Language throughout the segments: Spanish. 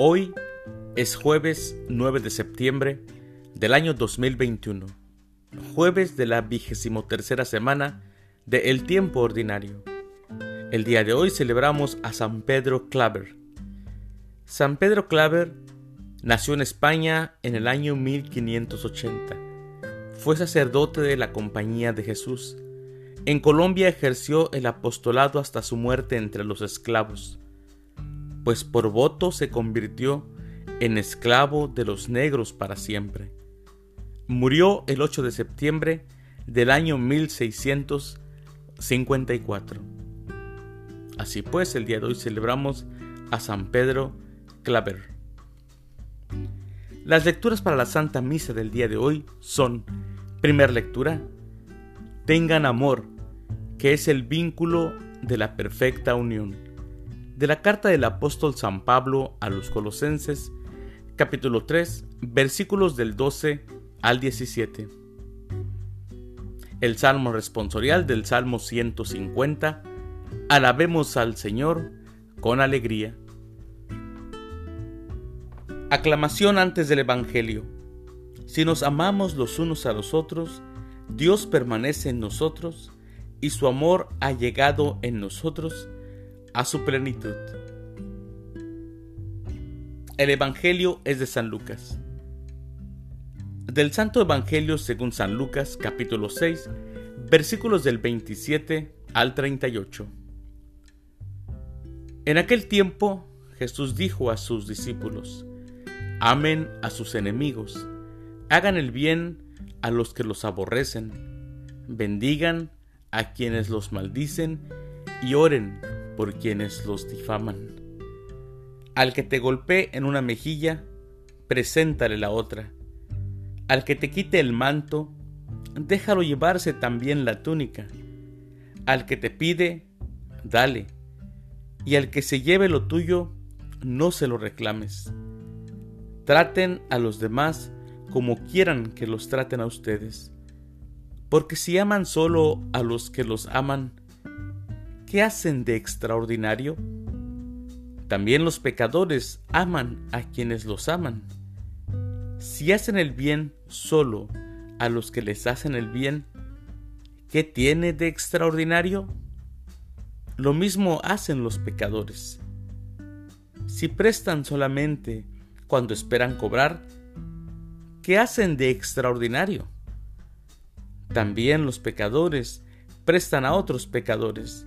Hoy es jueves 9 de septiembre del año 2021, jueves de la vigésimo tercera semana de El Tiempo Ordinario. El día de hoy celebramos a San Pedro Claver. San Pedro Claver nació en España en el año 1580. Fue sacerdote de la Compañía de Jesús. En Colombia ejerció el apostolado hasta su muerte entre los esclavos pues por voto se convirtió en esclavo de los negros para siempre. Murió el 8 de septiembre del año 1654. Así pues, el día de hoy celebramos a San Pedro Claver. Las lecturas para la Santa Misa del día de hoy son, primera lectura, tengan amor, que es el vínculo de la perfecta unión de la carta del apóstol San Pablo a los Colosenses, capítulo 3, versículos del 12 al 17. El salmo responsorial del Salmo 150, Alabemos al Señor con alegría. Aclamación antes del Evangelio. Si nos amamos los unos a los otros, Dios permanece en nosotros y su amor ha llegado en nosotros a su plenitud. El Evangelio es de San Lucas. Del Santo Evangelio según San Lucas capítulo 6 versículos del 27 al 38. En aquel tiempo Jesús dijo a sus discípulos, amen a sus enemigos, hagan el bien a los que los aborrecen, bendigan a quienes los maldicen y oren por quienes los difaman. Al que te golpee en una mejilla, preséntale la otra. Al que te quite el manto, déjalo llevarse también la túnica. Al que te pide, dale. Y al que se lleve lo tuyo, no se lo reclames. Traten a los demás como quieran que los traten a ustedes. Porque si aman solo a los que los aman, ¿qué hacen de extraordinario? También los pecadores aman a quienes los aman. Si hacen el bien solo a los que les hacen el bien, ¿qué tiene de extraordinario? Lo mismo hacen los pecadores. Si prestan solamente cuando esperan cobrar, ¿qué hacen de extraordinario? También los pecadores prestan a otros pecadores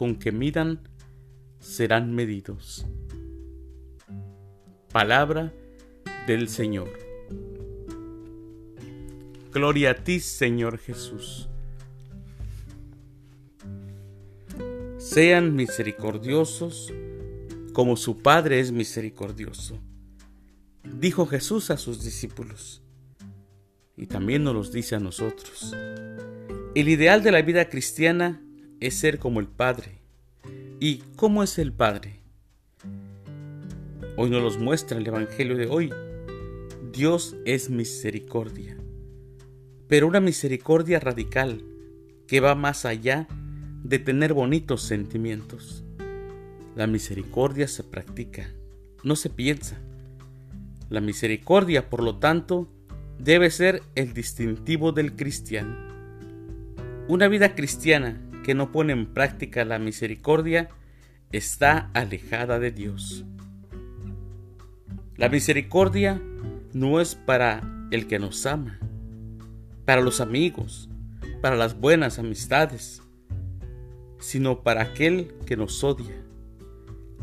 con que midan serán medidos. Palabra del Señor. Gloria a ti, Señor Jesús. Sean misericordiosos como su Padre es misericordioso. Dijo Jesús a sus discípulos. Y también nos los dice a nosotros. El ideal de la vida cristiana es ser como el Padre. ¿Y cómo es el Padre? Hoy nos los muestra el Evangelio de hoy. Dios es misericordia, pero una misericordia radical que va más allá de tener bonitos sentimientos. La misericordia se practica, no se piensa. La misericordia, por lo tanto, debe ser el distintivo del cristiano. Una vida cristiana que no pone en práctica la misericordia está alejada de Dios. La misericordia no es para el que nos ama, para los amigos, para las buenas amistades, sino para aquel que nos odia,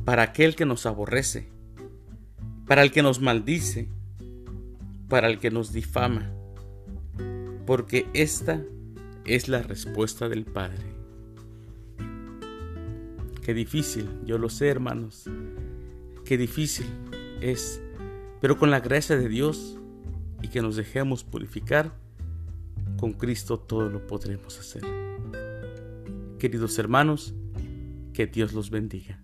para aquel que nos aborrece, para el que nos maldice, para el que nos difama, porque esta es la respuesta del Padre. Qué difícil, yo lo sé hermanos, qué difícil es, pero con la gracia de Dios y que nos dejemos purificar, con Cristo todo lo podremos hacer. Queridos hermanos, que Dios los bendiga.